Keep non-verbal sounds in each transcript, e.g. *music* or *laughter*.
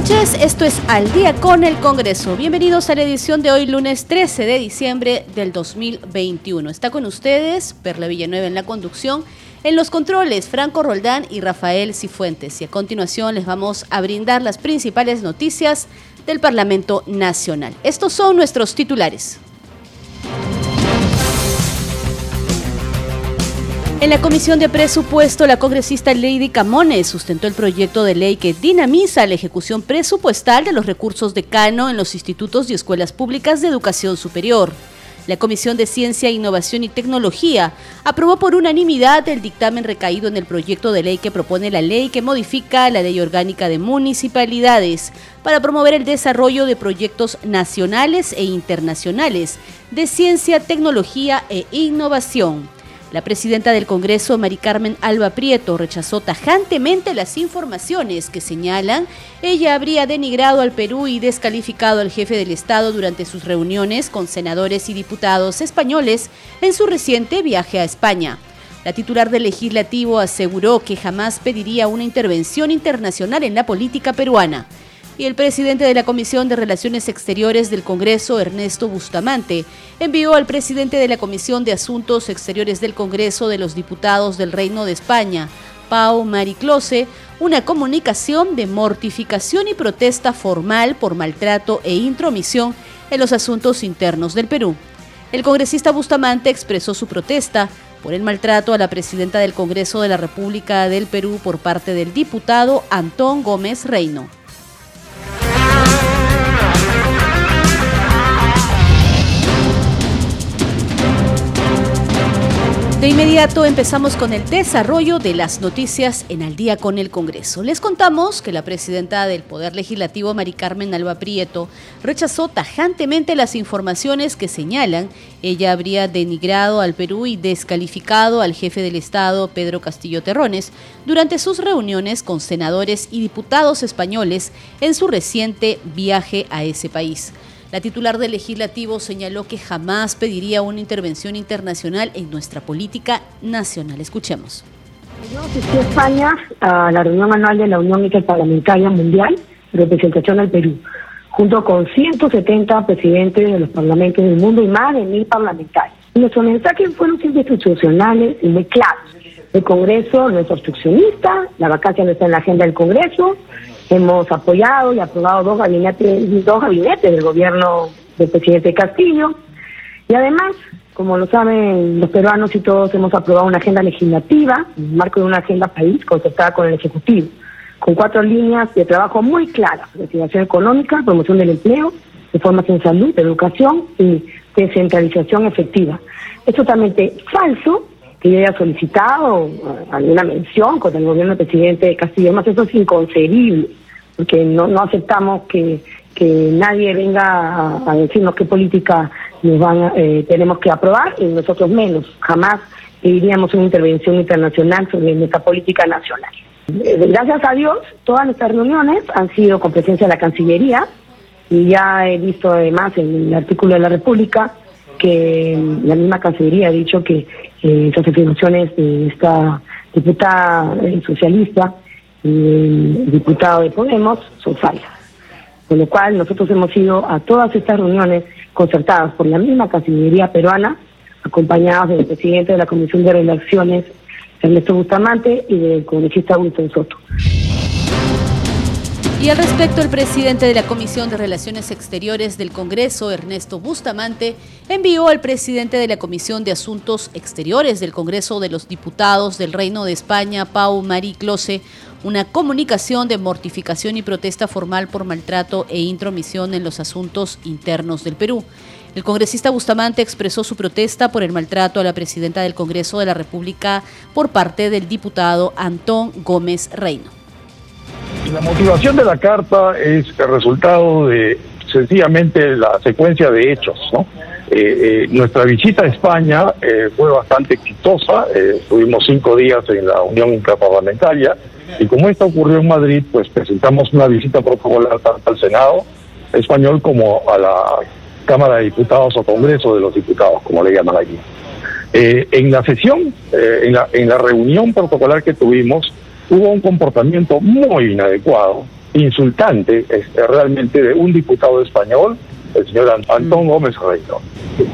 Noches, esto es Al día con el Congreso. Bienvenidos a la edición de hoy, lunes 13 de diciembre del 2021. Está con ustedes Perla Villanueva en la conducción, en los controles Franco Roldán y Rafael Cifuentes. Y a continuación les vamos a brindar las principales noticias del Parlamento Nacional. Estos son nuestros titulares. En la Comisión de Presupuesto, la congresista Lady Camones sustentó el proyecto de ley que dinamiza la ejecución presupuestal de los recursos de Cano en los institutos y escuelas públicas de educación superior. La Comisión de Ciencia, Innovación y Tecnología aprobó por unanimidad el dictamen recaído en el proyecto de ley que propone la ley que modifica la Ley Orgánica de Municipalidades para promover el desarrollo de proyectos nacionales e internacionales de ciencia, tecnología e innovación. La presidenta del Congreso, Mari Carmen Alba Prieto, rechazó tajantemente las informaciones que señalan ella habría denigrado al Perú y descalificado al jefe del Estado durante sus reuniones con senadores y diputados españoles en su reciente viaje a España. La titular del legislativo aseguró que jamás pediría una intervención internacional en la política peruana y el presidente de la Comisión de Relaciones Exteriores del Congreso, Ernesto Bustamante, envió al presidente de la Comisión de Asuntos Exteriores del Congreso de los Diputados del Reino de España, Pau Mariclose, una comunicación de mortificación y protesta formal por maltrato e intromisión en los asuntos internos del Perú. El congresista Bustamante expresó su protesta por el maltrato a la presidenta del Congreso de la República del Perú por parte del diputado Antón Gómez Reino. De inmediato empezamos con el desarrollo de las noticias en Al día con el Congreso. Les contamos que la presidenta del Poder Legislativo, Mari Carmen Alba Prieto, rechazó tajantemente las informaciones que señalan ella habría denigrado al Perú y descalificado al jefe del Estado, Pedro Castillo Terrones, durante sus reuniones con senadores y diputados españoles en su reciente viaje a ese país. La titular del legislativo señaló que jamás pediría una intervención internacional en nuestra política nacional. Escuchemos. Yo asistí a España a la reunión anual de la Unión Interparlamentaria Mundial, representación al Perú, junto con 170 presidentes de los parlamentos del mundo y más de mil parlamentarios. Nuestros mensajes fueron siempre institucionales y muy claros. El Congreso no es obstruccionista, la vacancia no está en la agenda del Congreso, Hemos apoyado y aprobado dos gabinetes, dos gabinetes del gobierno del presidente Castillo. Y además, como lo saben los peruanos y todos, hemos aprobado una agenda legislativa, en el marco de una agenda país concertada con el Ejecutivo, con cuatro líneas de trabajo muy claras, reactivación económica, promoción del empleo, reformas en salud, educación y descentralización efectiva. Es totalmente falso que yo haya solicitado alguna mención contra el gobierno del presidente Castillo. Además, eso es inconcebible, porque no, no aceptamos que, nadie venga a, decirnos qué política nos van eh, tenemos que aprobar y nosotros menos. Jamás pediríamos una intervención internacional sobre nuestra política nacional. Eh, gracias a Dios, todas nuestras reuniones han sido con presencia de la Cancillería y ya he visto además en el artículo de la República que la misma Cancillería ha dicho que eh, esas afirmaciones de esta diputada eh, socialista el diputado de Podemos son falsas. Con lo cual nosotros hemos ido a todas estas reuniones concertadas por la misma Cancillería peruana, acompañados del presidente de la Comisión de Relaciones, Ernesto Bustamante, y del congresista Winston Soto. Y al respecto, el presidente de la Comisión de Relaciones Exteriores del Congreso, Ernesto Bustamante, envió al presidente de la Comisión de Asuntos Exteriores del Congreso de los Diputados del Reino de España, Pau Marie Close, una comunicación de mortificación y protesta formal por maltrato e intromisión en los asuntos internos del Perú. El congresista Bustamante expresó su protesta por el maltrato a la presidenta del Congreso de la República por parte del diputado Antón Gómez Reino. La motivación de la carta es el resultado de sencillamente la secuencia de hechos. Eh, eh, nuestra visita a España eh, fue bastante exitosa, estuvimos cinco días en la Unión Interparlamentaria y como esto ocurrió en Madrid, pues presentamos una visita protocolar tanto al Senado español como a la Cámara de Diputados o Congreso de los Diputados, como le llaman allí. en la sesión, en, la, en la reunión protocolar que tuvimos, hubo un comportamiento muy inadecuado, insultante este, realmente de un diputado español el señor Antón mm. Gómez Reino.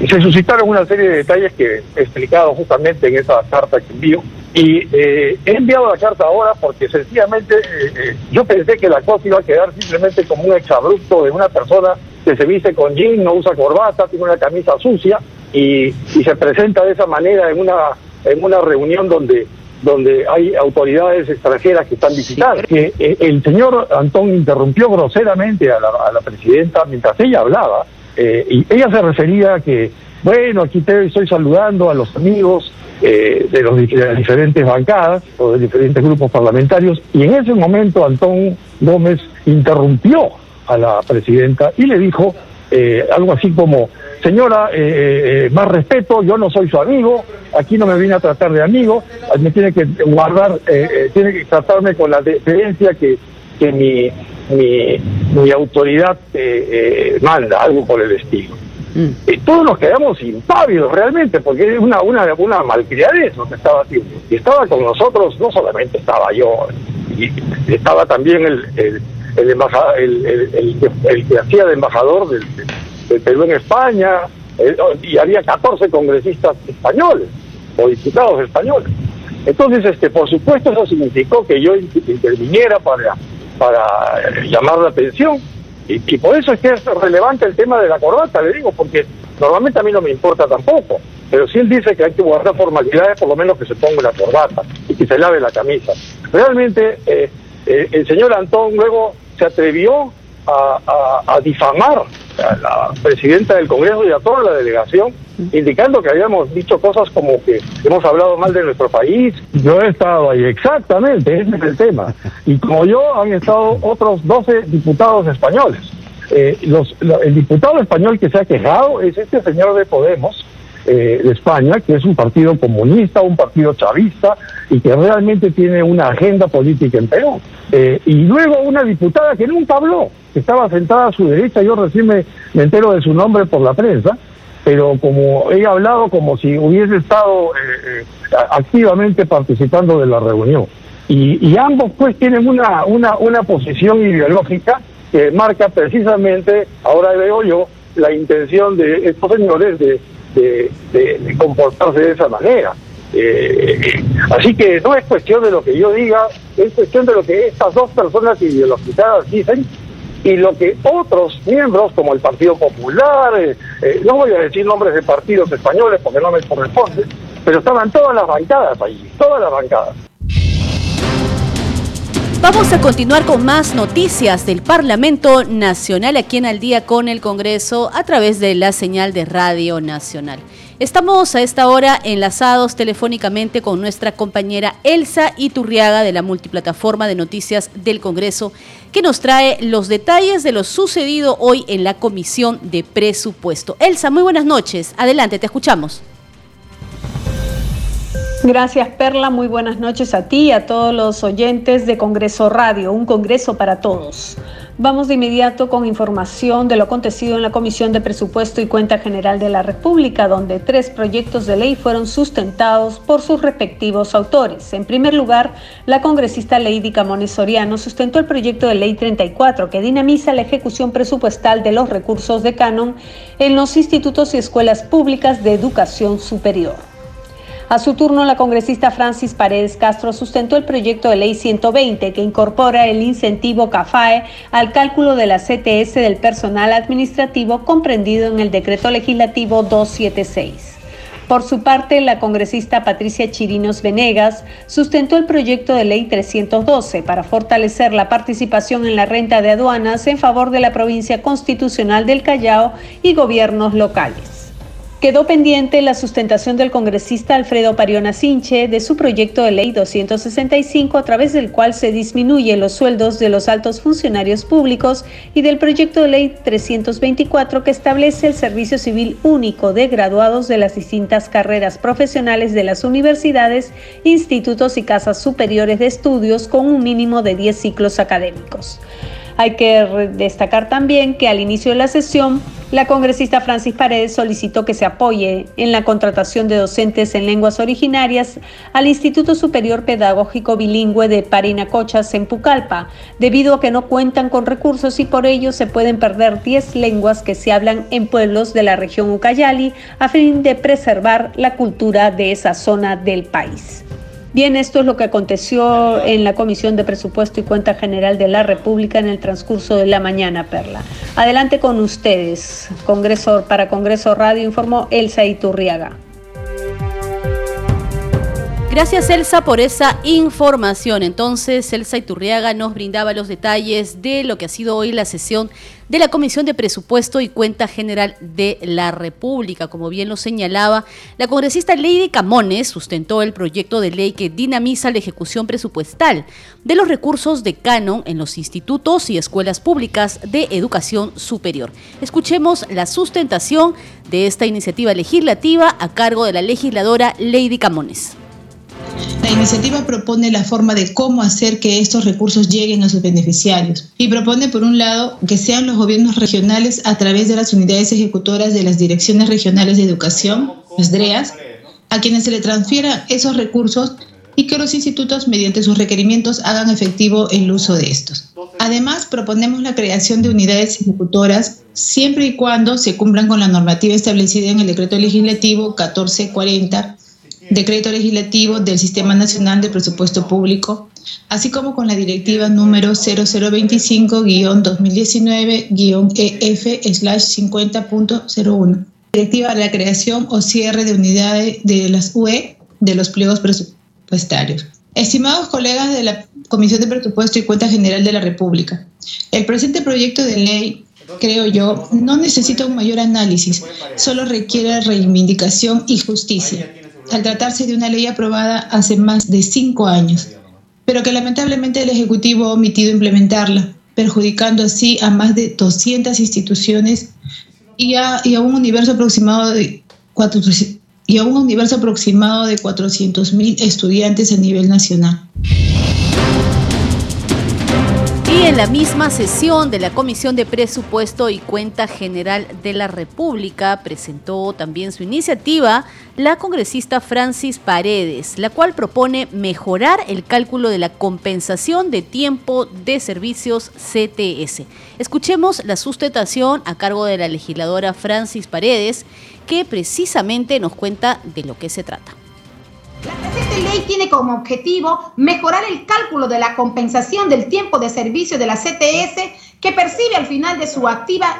Se suscitaron una serie de detalles que he explicado justamente en esa carta que envío. Y eh, he enviado la carta ahora porque sencillamente eh, eh, yo pensé que la cosa iba a quedar simplemente como un exabrupto de una persona que se viste con jean, no usa corbata, tiene una camisa sucia y, y se presenta de esa manera en una, en una reunión donde donde hay autoridades extranjeras que están visitando. Que eh, el señor Antón interrumpió groseramente a la, presidenta mientras ella hablaba, eh, y ella se refería a que, bueno, aquí te estoy saludando a los amigos eh, de, los, de las diferentes bancadas o de diferentes grupos parlamentarios, y en ese momento Antón Gómez interrumpió a la presidenta y le dijo algo así como, señora, eh, eh, eh, más respeto, yo no soy su amigo, aquí no me viene a tratar de amigo, me tiene que guardar, tiene que tratarme con la deferencia que, que mi, mi, autoridad manda, algo por el estilo. Mm. Y todos nos quedamos impávidos realmente, porque es una, una, una malcriadez lo que estaba haciendo. Y estaba con nosotros, no solamente estaba yo, y estaba también el, el, el, embajador, el, el, el, que hacía de embajador del, de Perú en España, eh, y había 14 congresistas españoles o diputados españoles. Entonces, este, por supuesto, eso significó que yo interviniera para, para eh, llamar la atención. Y, por eso es que es relevante el tema de la corbata, le digo, porque normalmente a mí no me importa tampoco. Pero si él dice que hay que guardar formalidades, por lo menos que se ponga la corbata y que se lave la camisa. Realmente, eh, el señor Antón luego se atrevió a, difamar a la presidenta del Congreso y a toda la delegación, indicando que habíamos dicho cosas como que hemos hablado mal de nuestro país. Yo he estado ahí, exactamente, ese es el tema. Y como yo, han estado otros 12 diputados españoles. Eh, los, el diputado español que se ha quejado es este señor de Podemos, eh, de España, que es un partido comunista, un partido chavista y que realmente tiene una agenda política en Perú. Eh, y luego una diputada que nunca habló, que estaba sentada a su derecha, yo recién me, entero de su nombre por la prensa, pero como ha hablado como si hubiese estado eh, activamente participando de la reunión. Y, y, ambos pues tienen una, una, una posición ideológica que marca precisamente, ahora veo yo, la intención de estos señores de de, comportarse de esa manera. Eh, así que no es cuestión de lo que yo diga, es cuestión de lo que estas dos personas ideologizadas dicen y lo que otros miembros, como el Partido Popular, eh, eh, no voy a decir nombres de partidos españoles porque no me corresponde, pero estaban todas las bancadas allí, todas las bancadas. Vamos a continuar con más noticias del Parlamento Nacional aquí en Al día con el Congreso a través de la señal de Radio Nacional. Estamos a esta hora enlazados telefónicamente con nuestra compañera Elsa Iturriaga de la multiplataforma de noticias del Congreso, que nos trae los detalles de lo sucedido hoy en la Comisión de Presupuesto. Elsa, muy buenas noches. Adelante, te escuchamos. Gracias Perla, muy buenas noches a ti y a todos los oyentes de Congreso Radio, un Congreso para todos. Vamos de inmediato con información de lo acontecido en la Comisión de Presupuesto y Cuenta General de la República, donde tres proyectos de ley fueron sustentados por sus respectivos autores. En primer lugar, la congresista Lady Camones Soriano sustentó el proyecto de ley 34 que dinamiza la ejecución presupuestal de los recursos de canon en los institutos y escuelas públicas de educación superior. A su turno, la congresista Francis Paredes Castro sustentó el proyecto de ley 120 que incorpora el incentivo CAFAE al cálculo de la CTS del personal administrativo comprendido en el decreto legislativo 276. Por su parte, la congresista Patricia Chirinos Venegas sustentó el proyecto de ley 312 para fortalecer la participación en la renta de aduanas en favor de la provincia constitucional del Callao y gobiernos locales. Quedó pendiente la sustentación del congresista Alfredo Pariona Sinche de su proyecto de ley 265 a través del cual se disminuyen los sueldos de los altos funcionarios públicos y del proyecto de ley 324 que establece el servicio civil único de graduados de las distintas carreras profesionales de las universidades, institutos y casas superiores de estudios con un mínimo de 10 ciclos académicos. Hay que destacar también que al inicio de la sesión, la congresista Francis Paredes solicitó que se apoye en la contratación de docentes en lenguas originarias al Instituto Superior Pedagógico Bilingüe de Parinacochas en Pucallpa, debido a que no cuentan con recursos y por ello se pueden perder 10 lenguas que se hablan en pueblos de la región Ucayali a fin de preservar la cultura de esa zona del país. Bien, esto es lo que aconteció en la Comisión de Presupuesto y Cuenta General de la República en el transcurso de la mañana, Perla. Adelante con ustedes. Congreso para Congreso Radio informó Elsa Iturriaga. Gracias Elsa por esa información. Entonces, Elsa Iturriaga nos brindaba los detalles de lo que ha sido hoy la sesión de la Comisión de Presupuesto y Cuenta General de la República. Como bien lo señalaba, la congresista Lady Camones sustentó el proyecto de ley que dinamiza la ejecución presupuestal de los recursos de canon en los institutos y escuelas públicas de educación superior. Escuchemos la sustentación de esta iniciativa legislativa a cargo de la legisladora Lady Camones. La iniciativa propone la forma de cómo hacer que estos recursos lleguen a sus beneficiarios y propone, por un lado, que sean los gobiernos regionales a través de las unidades ejecutoras de las Direcciones Regionales de Educación, las DREAS, a quienes se le transfieran esos recursos y que los institutos, mediante sus requerimientos, hagan efectivo el uso de estos. Además, proponemos la creación de unidades ejecutoras siempre y cuando se cumplan con la normativa establecida en el decreto legislativo 1440 decreto legislativo del Sistema Nacional de Presupuesto Público, así como con la directiva número 0025-2019-EF-50.01, directiva de la creación o cierre de unidades de las UE de los pliegos presupuestarios. Estimados colegas de la Comisión de Presupuesto y Cuenta General de la República, el presente proyecto de ley creo yo, no necesita un mayor análisis, solo requiere reivindicación y justicia al tratarse de una ley aprobada hace más de cinco años, pero que lamentablemente el Ejecutivo ha omitido implementarla, perjudicando así a más de 200 instituciones y a, un universo aproximado de y a un universo aproximado de 400.000 estudiantes a nivel nacional en la misma sesión de la Comisión de Presupuesto y Cuenta General de la República presentó también su iniciativa la congresista Francis Paredes, la cual propone mejorar el cálculo de la compensación de tiempo de servicios CTS. Escuchemos la sustentación a cargo de la legisladora Francis Paredes, que precisamente nos cuenta de lo que se trata. Presente ley tiene como objetivo mejorar el cálculo de la compensación del tiempo de servicio de la CTS que percibe al final de su activa,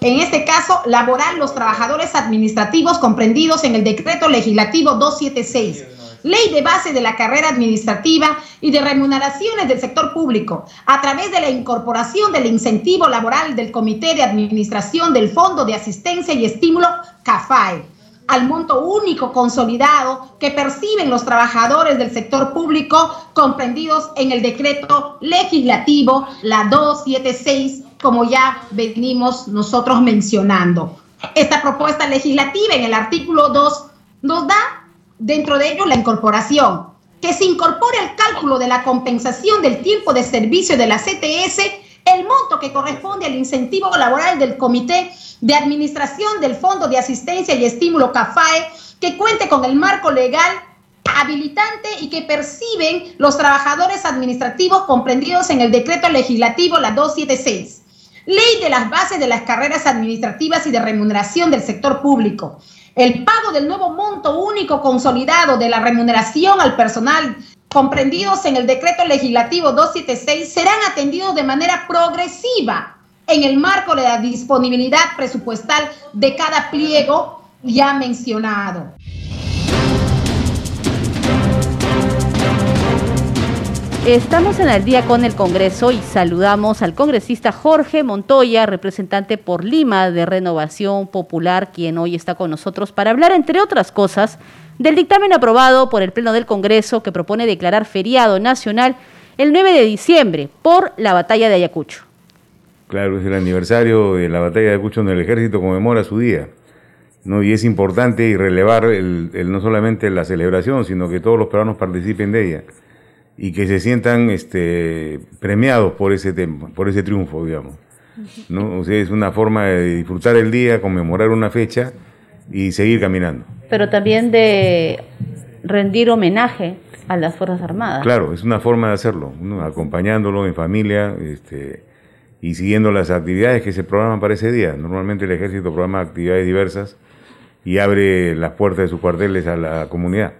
en este caso laboral, los trabajadores administrativos comprendidos en el decreto legislativo 276 ley de base de la carrera administrativa y de remuneraciones del sector público, a través de la incorporación del incentivo laboral del Comité de Administración del Fondo de Asistencia y Estímulo CAFAE al monto único consolidado que perciben los trabajadores del sector público comprendidos en el decreto legislativo, la 276, como ya venimos nosotros mencionando. Esta propuesta legislativa en el artículo 2 nos da dentro de ello la incorporación, que se incorpore al cálculo de la compensación del tiempo de servicio de la CTS el monto que corresponde al incentivo laboral del Comité de Administración del Fondo de Asistencia y Estímulo CAFAE, que cuente con el marco legal habilitante y que perciben los trabajadores administrativos comprendidos en el decreto legislativo la 276. Ley de las bases de las carreras administrativas y de remuneración del sector público. El pago del nuevo monto único consolidado de la remuneración al personal comprendidos en el decreto legislativo 276 serán atendidos de manera progresiva en el marco de la disponibilidad presupuestal de cada pliego ya mencionado. Estamos en el día con el Congreso y saludamos al congresista Jorge Montoya, representante por Lima de Renovación Popular, quien hoy está con nosotros para hablar, entre otras cosas, del dictamen aprobado por el Pleno del Congreso que propone declarar feriado nacional el 9 de diciembre por la batalla de Ayacucho. Claro, es el aniversario de la batalla de Ayacucho donde el ejército conmemora su día. ¿no? Y es importante y relevar el, no solamente la celebración, sino que todos los peruanos participen de ella y que se sientan este, premiados por ese, tema, por ese triunfo, digamos. ¿no? Es una forma de disfrutar el día, conmemorar una fecha y seguir caminando. Pero también de rendir homenaje a las Fuerzas Armadas. Claro, es una forma de hacerlo, acompañándolo en familia este, y siguiendo las actividades que se programan para ese día. Normalmente el ejército programa actividades diversas y abre las puertas de sus cuarteles a la comunidad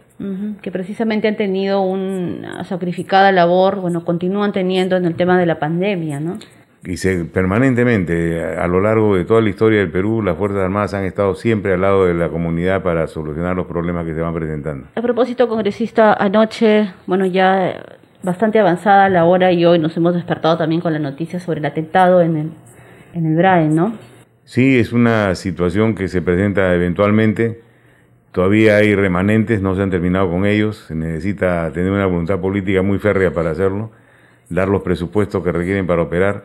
que precisamente han tenido una sacrificada labor, bueno, continúan teniendo en el tema de la pandemia, ¿no? Y se, permanentemente, a lo largo de toda la historia del Perú, las Fuerzas Armadas han estado siempre al lado de la comunidad para solucionar los problemas que se van presentando. A propósito, congresista, anoche, bueno, ya bastante avanzada la hora y hoy nos hemos despertado también con la noticia sobre el atentado en el, en el BRAE, ¿no? Sí, es una situación que se presenta eventualmente Todavía hay remanentes, no se han terminado con ellos, se necesita tener una voluntad política muy férrea para hacerlo, dar los presupuestos que requieren para operar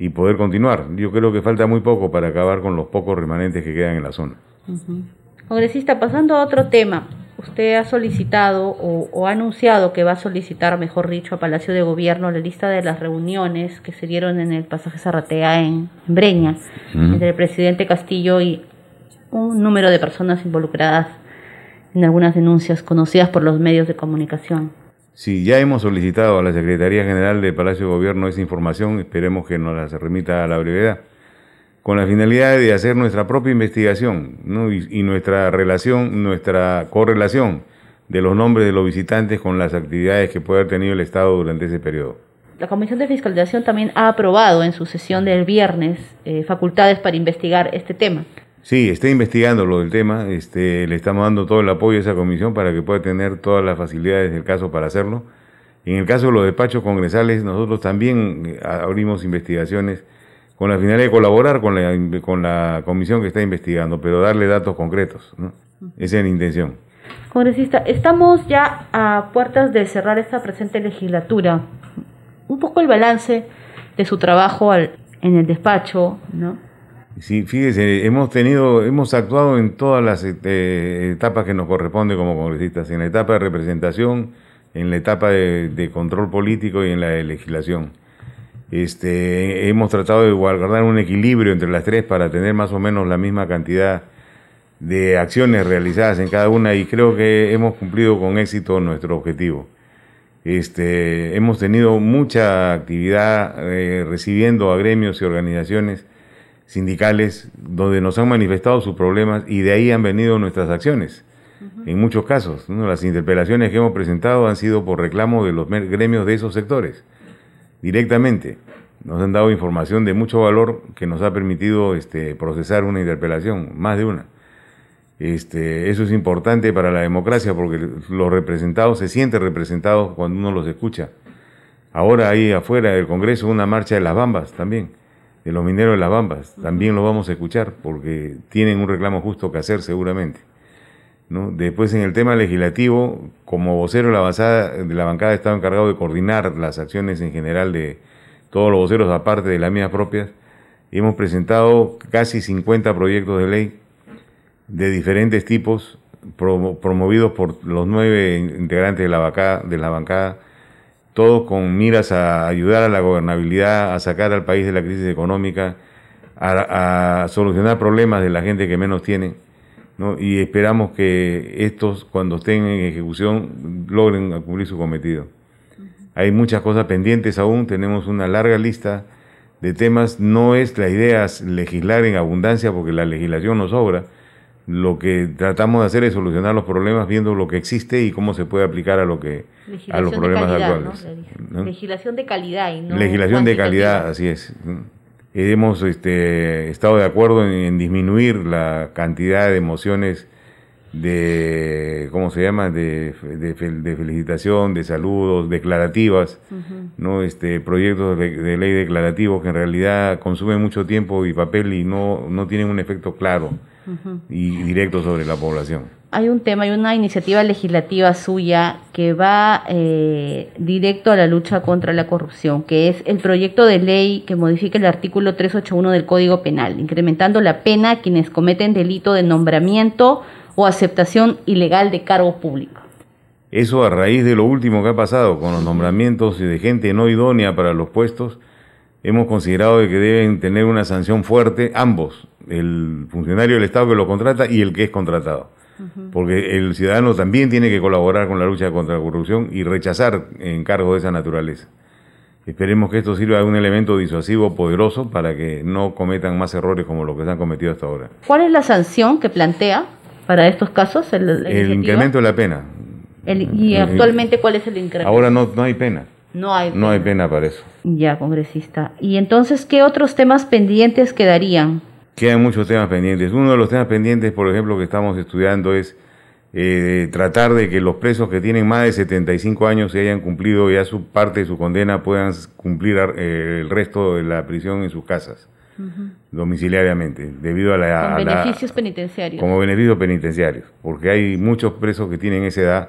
y poder continuar. Yo creo que falta muy poco para acabar con los pocos remanentes que quedan en la zona. Congresista, pasando a otro tema, usted ha solicitado o, ha anunciado que va a solicitar, mejor dicho, a Palacio de Gobierno la lista de las reuniones que se dieron en el pasaje Zarratea en Breña, entre el presidente Castillo y un número de personas involucradas en algunas denuncias conocidas por los medios de comunicación. Sí, ya hemos solicitado a la Secretaría General del Palacio de Gobierno esa información, esperemos que nos la remita a la brevedad, con la finalidad de hacer nuestra propia investigación y, nuestra relación, nuestra correlación de los nombres de los visitantes con las actividades que puede haber tenido el Estado durante ese periodo. La Comisión de Fiscalización también ha aprobado en su sesión del viernes eh, facultades para investigar este tema. Sí, está investigando lo del tema, este, le estamos dando todo el apoyo a esa comisión para que pueda tener todas las facilidades del caso para hacerlo. En el caso de los despachos congresales, nosotros también eh, abrimos investigaciones con la finalidad de colaborar con la, con la comisión que está investigando, pero darle datos concretos. ¿no? Esa es la intención. Congresista, estamos ya a puertas de cerrar esta presente legislatura. Un poco el balance de su trabajo al, en el despacho, ¿no? Sí, fíjese, hemos tenido, hemos actuado en todas las este, etapas que nos corresponde como congresistas, en la etapa de representación, en la etapa de, control político y en la de legislación. Este, hemos tratado de guardar un equilibrio entre las tres para tener más o menos la misma cantidad de acciones realizadas en cada una y creo que hemos cumplido con éxito nuestro objetivo. Este, hemos tenido mucha actividad eh, recibiendo a gremios y organizaciones sindicales donde nos han manifestado sus problemas y de ahí han venido nuestras acciones. En muchos casos, las interpelaciones que hemos presentado han sido por reclamo de los gremios de esos sectores, directamente. Nos han dado información de mucho valor que nos ha permitido este, procesar una interpelación, más de una. Este, eso es importante para la democracia porque los representados se sienten representados cuando uno los escucha. Ahora ahí afuera del Congreso una marcha de las bambas también de los mineros de las Bambas. También lo vamos a escuchar porque tienen un reclamo justo que hacer seguramente. ¿no? Después en el tema legislativo, como vocero de la, avanzada, de la bancada he estado encargado de coordinar las acciones en general de todos los voceros aparte de las mías propias. Hemos presentado casi 50 proyectos de ley de diferentes tipos promovidos por los nueve integrantes de la, bancada, de la bancada todos con miras a ayudar a la gobernabilidad, a sacar al país de la crisis económica, a, solucionar problemas de la gente que menos tiene. ¿no? Y esperamos que estos, cuando estén en ejecución, logren cumplir su cometido. Hay muchas cosas pendientes aún, tenemos una larga lista de temas. No es la idea legislar en abundancia porque la legislación nos sobra, lo que tratamos de hacer es solucionar los problemas viendo lo que existe y cómo se puede aplicar a lo que a los problemas actuales. Legislación de calidad y no Legislación de calidad, así es. Hemos este, estado de acuerdo en, disminuir la cantidad de mociones de, ¿cómo se llama?, de, de, felicitación, de saludos, declarativas, ¿no? Este, proyectos de, ley declarativos que en realidad consumen mucho tiempo y papel y no, no tienen un efecto claro y directo sobre la población. Hay un tema, hay una iniciativa legislativa suya que va eh, directo a la lucha contra la corrupción, que es el proyecto de ley que modifica el artículo 381 del Código Penal, incrementando la pena a quienes cometen delito de nombramiento, o aceptación ilegal de cargo público. Eso a raíz de lo último que ha pasado con los nombramientos de gente no idónea para los puestos, hemos considerado que deben tener una sanción fuerte ambos, el funcionario del Estado que lo contrata y el que es contratado. Porque el ciudadano también tiene que colaborar con la lucha contra la corrupción y rechazar encargos de esa naturaleza. Esperemos que esto sirva de un elemento disuasivo poderoso para que no cometan más errores como los que se han cometido hasta ahora. ¿Cuál es la sanción que plantea para estos casos? El, incremento de la pena. ¿Y actualmente cuál es el incremento? Ahora no, no hay pena. No hay pena. No hay pena para eso. Ya, congresista. ¿Y entonces qué otros temas pendientes quedarían? Quedan muchos temas pendientes. Uno de los temas pendientes, por ejemplo, que estamos estudiando es eh, tratar de que los presos que tienen más de 75 años y hayan cumplido ya su parte de su condena puedan cumplir eh, el resto de la prisión en sus casas domiciliariamente, debido a la... beneficios penitenciarios. Como beneficios penitenciarios, porque hay muchos presos que tienen esa edad,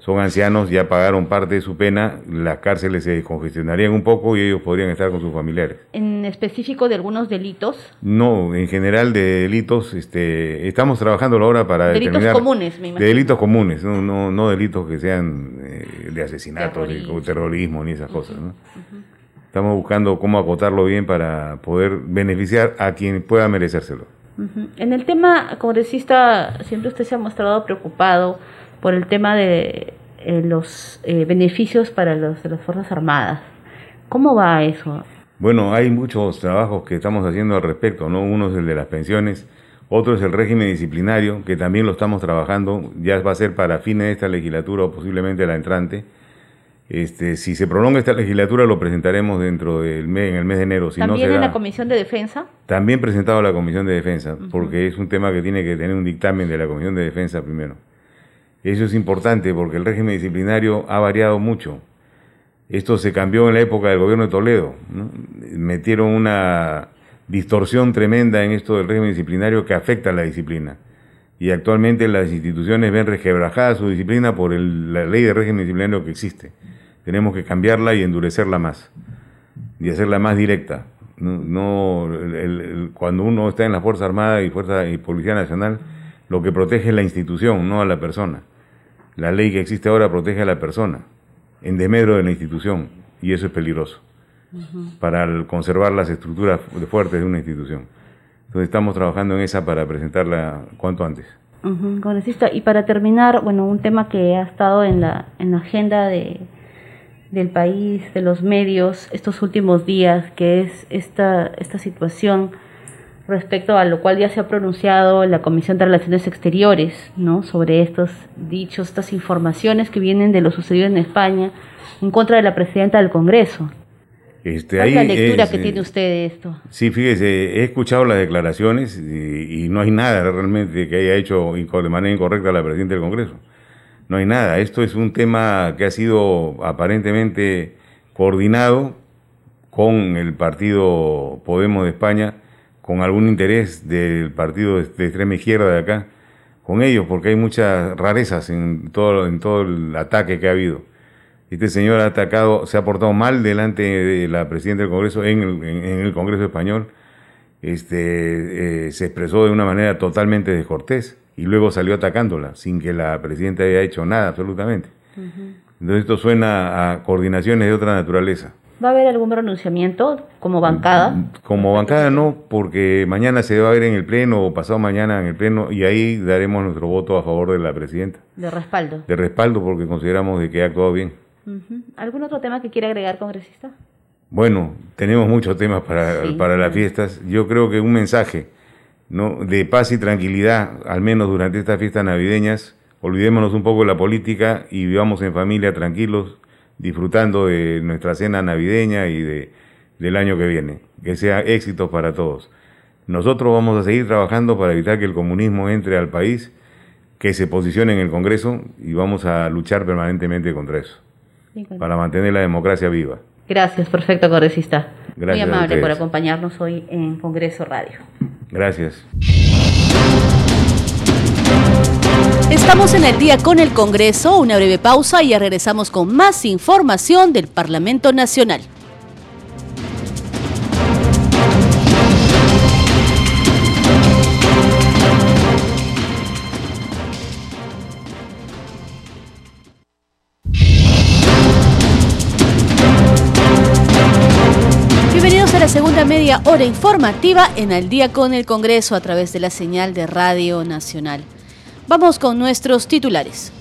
son ancianos, ya pagaron parte de su pena, las cárceles se congestionarían un poco y ellos podrían estar con sus familiares. ¿En específico de algunos delitos? No, en general de delitos, este, estamos trabajando ahora para delitos comunes, me imagino. De delitos comunes, no, no, delitos que sean eh, de asesinato, terrorismo. terrorismo, ni esas cosas, ¿no? Estamos buscando cómo acotarlo bien para poder beneficiar a quien pueda merecérselo. En el tema congresista, siempre usted se ha mostrado preocupado por el tema de eh, los eh, beneficios para los de las Fuerzas Armadas. ¿Cómo va eso? Bueno, hay muchos trabajos que estamos haciendo al respecto, ¿no? Uno es el de las pensiones, otro es el régimen disciplinario, que también lo estamos trabajando, ya va a ser para fines de esta legislatura o posiblemente la entrante este, si se prolonga esta legislatura, lo presentaremos dentro del mes, en el mes de enero. ¿También en la Comisión de Defensa? También presentado a la Comisión de Defensa, porque es un tema que tiene que tener un dictamen de la Comisión de Defensa primero. Eso es importante porque el régimen disciplinario ha variado mucho. Esto se cambió en la época del gobierno de Toledo. Metieron una distorsión tremenda en esto del régimen disciplinario que afecta a la disciplina. Y actualmente las instituciones ven resquebrajada su disciplina por la ley de régimen disciplinario que existe tenemos que cambiarla y endurecerla más y hacerla más directa. No, cuando uno está en la Fuerza Armada y Fuerza y Policía Nacional, lo que protege es la institución, no a la persona. La ley que existe ahora protege a la persona, en desmedro de la institución, y eso es peligroso para conservar las estructuras fuertes de una institución. Entonces estamos trabajando en esa para presentarla cuanto antes. y para terminar, bueno, un tema que ha estado en la, en la agenda de, del país, de los medios, estos últimos días, que es esta, esta situación respecto a lo cual ya se ha pronunciado la Comisión de Relaciones Exteriores, ¿no? Sobre estos dichos, estas informaciones que vienen de lo sucedido en España en contra de la presidenta del Congreso. Este, ¿Cuál es la lectura que tiene usted de esto? Sí, fíjese, he escuchado las declaraciones y, y, no hay nada realmente que haya hecho de manera incorrecta la presidenta del Congreso no hay nada. Esto es un tema que ha sido aparentemente coordinado con el partido Podemos de España, con algún interés del partido de extrema izquierda de acá, con ellos, porque hay muchas rarezas en todo, en todo el ataque que ha habido. Este señor ha atacado, se ha portado mal delante de la presidenta del Congreso en el, en el Congreso español. Este, eh, se expresó de una manera totalmente descortés y luego salió atacándola sin que la presidenta haya hecho nada absolutamente. Entonces esto suena a coordinaciones de otra naturaleza. ¿Va a haber algún pronunciamiento como bancada? Como bancada no, porque mañana se va a ver en el Pleno o pasado mañana en el Pleno y ahí daremos nuestro voto a favor de la presidenta. De respaldo. De respaldo porque consideramos de que ha actuado bien. ¿Algún otro tema que quiera agregar, congresista? Bueno, tenemos muchos temas para, para las fiestas. Yo creo que un mensaje ¿no? de paz y tranquilidad, al menos durante estas fiestas navideñas. Olvidémonos un poco de la política y vivamos en familia tranquilos, disfrutando de nuestra cena navideña y de, del año que viene. Que sea éxito para todos. Nosotros vamos a seguir trabajando para evitar que el comunismo entre al país, que se posicione en el Congreso y vamos a luchar permanentemente contra eso, para mantener la democracia viva. Gracias, perfecto, congresista. Gracias Muy amable por acompañarnos hoy en Congreso Radio. Gracias. Estamos en el día con el Congreso, una breve pausa y ya regresamos con más información del Parlamento Nacional. Segunda media hora informativa en Al día con el Congreso a través de la señal de Radio Nacional. Vamos con nuestros titulares.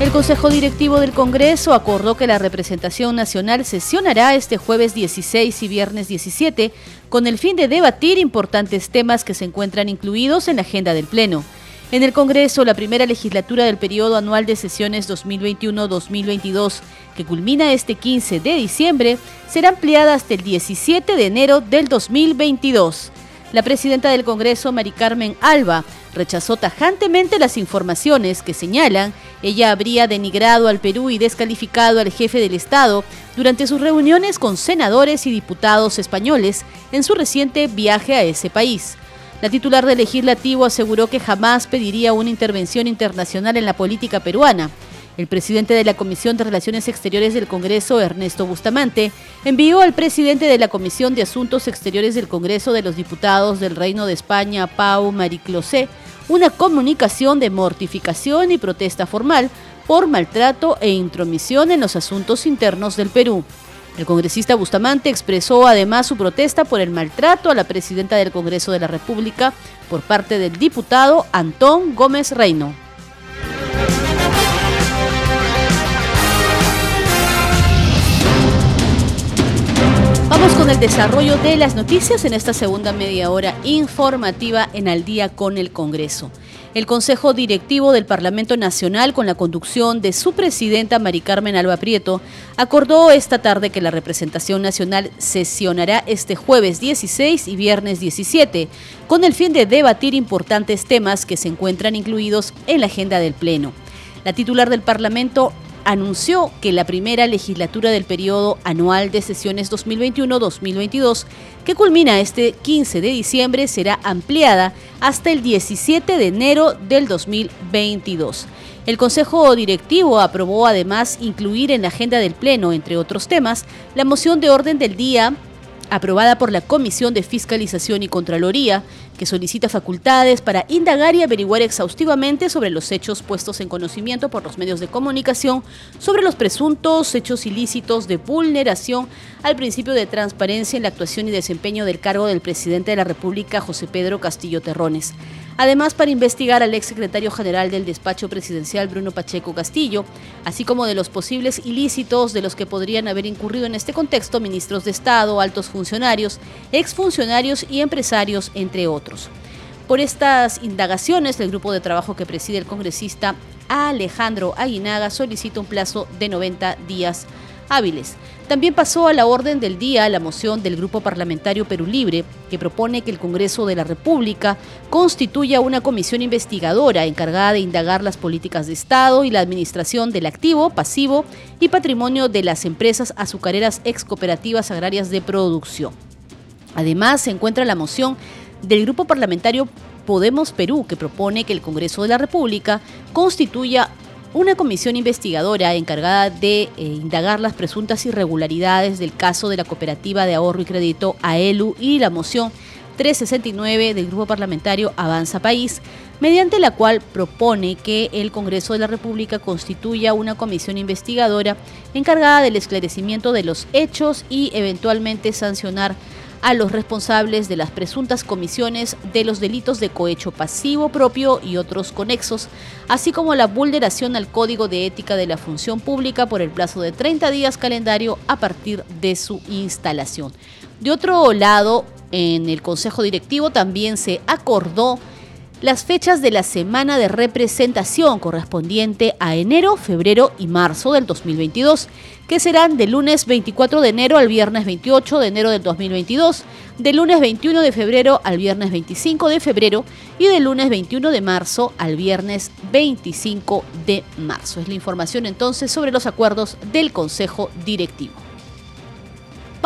El Consejo Directivo del Congreso acordó que la representación nacional sesionará este jueves 16 y viernes 17 con el fin de debatir importantes temas que se encuentran incluidos en la agenda del Pleno. En el Congreso, la primera legislatura del periodo anual de sesiones 2021-2022, que culmina este 15 de diciembre, será ampliada hasta el 17 de enero del 2022. La presidenta del Congreso, Mari Carmen Alba, rechazó tajantemente las informaciones que señalan ella habría denigrado al Perú y descalificado al jefe del Estado durante sus reuniones con senadores y diputados españoles en su reciente viaje a ese país. La titular del legislativo aseguró que jamás pediría una intervención internacional en la política peruana. El presidente de la Comisión de Relaciones Exteriores del Congreso, Ernesto Bustamante, envió al presidente de la Comisión de Asuntos Exteriores del Congreso de los Diputados del Reino de España, Pau Mariclosé, una comunicación de mortificación y protesta formal por maltrato e intromisión en los asuntos internos del Perú. El congresista Bustamante expresó además su protesta por el maltrato a la presidenta del Congreso de la República por parte del diputado Antón Gómez Reino. Vamos con el desarrollo de las noticias en esta segunda media hora informativa en Al día con el Congreso el Consejo Directivo del Parlamento Nacional, con la conducción de su presidenta Mari Carmen Alba Prieto, acordó esta tarde que la representación nacional sesionará este jueves 16 y viernes 17, con el fin de debatir importantes temas que se encuentran incluidos en la agenda del Pleno. La titular del Parlamento anunció que la primera legislatura del periodo anual de sesiones 2021-2022, que culmina este 15 de diciembre, será ampliada hasta el 17 de enero del 2022. El Consejo Directivo aprobó además incluir en la agenda del Pleno, entre otros temas, la moción de orden del día aprobada por la Comisión de Fiscalización y Contraloría, que solicita facultades para indagar y averiguar exhaustivamente sobre los hechos puestos en conocimiento por los medios de comunicación sobre los presuntos hechos ilícitos de vulneración al principio de transparencia en la actuación y desempeño del cargo del presidente de la República, José Pedro Castillo Terrones. Además, para investigar al exsecretario general del despacho presidencial, Bruno Pacheco Castillo, así como de los posibles ilícitos de los que podrían haber incurrido en este contexto ministros de Estado, altos funcionarios, exfuncionarios y empresarios, entre otros. Por estas indagaciones, el grupo de trabajo que preside el congresista Alejandro Aguinaga solicita un plazo de 90 días hábiles. También pasó a la orden del día la moción del Grupo Parlamentario Perú Libre, que propone que el Congreso de la República constituya una comisión investigadora encargada de indagar las políticas de Estado y la administración del activo, pasivo y patrimonio de las empresas azucareras ex cooperativas agrarias de producción. Además, se encuentra la moción del Grupo Parlamentario Podemos Perú, que propone que el Congreso de la República constituya una comisión investigadora encargada de eh, indagar las presuntas irregularidades del caso de la cooperativa de ahorro y crédito AELU y la moción 369 del Grupo Parlamentario Avanza País, mediante la cual propone que el Congreso de la República constituya una comisión investigadora encargada del esclarecimiento de los hechos y eventualmente sancionar a los responsables de las presuntas comisiones de los delitos de cohecho pasivo propio y otros conexos, así como la vulneración al Código de Ética de la Función Pública por el plazo de 30 días calendario a partir de su instalación. De otro lado, en el Consejo Directivo también se acordó las fechas de la semana de representación correspondiente a enero, febrero y marzo del 2022, que serán de lunes 24 de enero al viernes 28 de enero del 2022, de lunes 21 de febrero al viernes 25 de febrero y de lunes 21 de marzo al viernes 25 de marzo. Es la información entonces sobre los acuerdos del Consejo Directivo.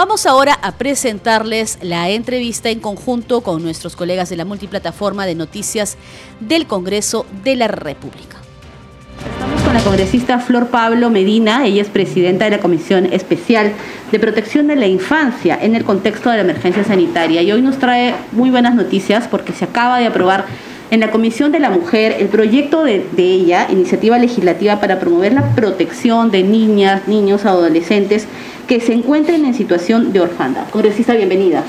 Vamos ahora a presentarles la entrevista en conjunto con nuestros colegas de la multiplataforma de noticias del Congreso de la República. Estamos con la congresista Flor Pablo Medina, ella es presidenta de la Comisión Especial de Protección de la Infancia en el contexto de la emergencia sanitaria y hoy nos trae muy buenas noticias porque se acaba de aprobar en la Comisión de la Mujer el proyecto de, ella, iniciativa legislativa para promover la protección de niñas, niños, adolescentes que se encuentren en situación de orfandad. Congresista, bienvenida.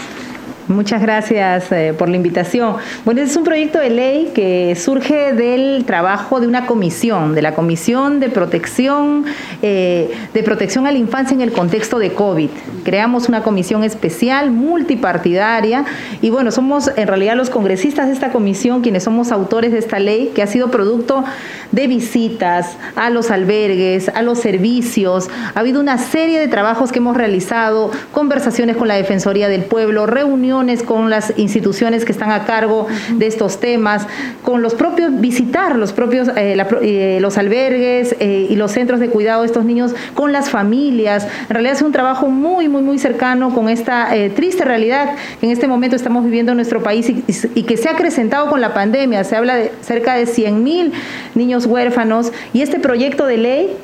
Muchas gracias eh, por la invitación. Bueno, es un proyecto de ley que surge del trabajo de una comisión, de la Comisión de Protección, eh, de Protección a la Infancia en el contexto de COVID. Creamos una comisión especial, multipartidaria, y bueno, somos en realidad los congresistas de esta comisión quienes somos autores de esta ley, que ha sido producto de visitas a los albergues, a los servicios. Ha habido una serie de trabajos que hemos realizado, conversaciones con la Defensoría del Pueblo, reuniones con las instituciones que están a cargo de estos temas, con los propios, visitar los propios, eh, eh, los albergues eh, y los centros de cuidado de estos niños, con las familias. En realidad es un trabajo muy, muy, muy cercano con esta triste realidad que en este momento estamos viviendo en nuestro país y, y, que se ha acrecentado con la pandemia. Se habla de cerca de 100 mil niños huérfanos y este proyecto de ley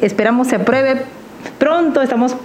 esperamos se apruebe pronto. Estamos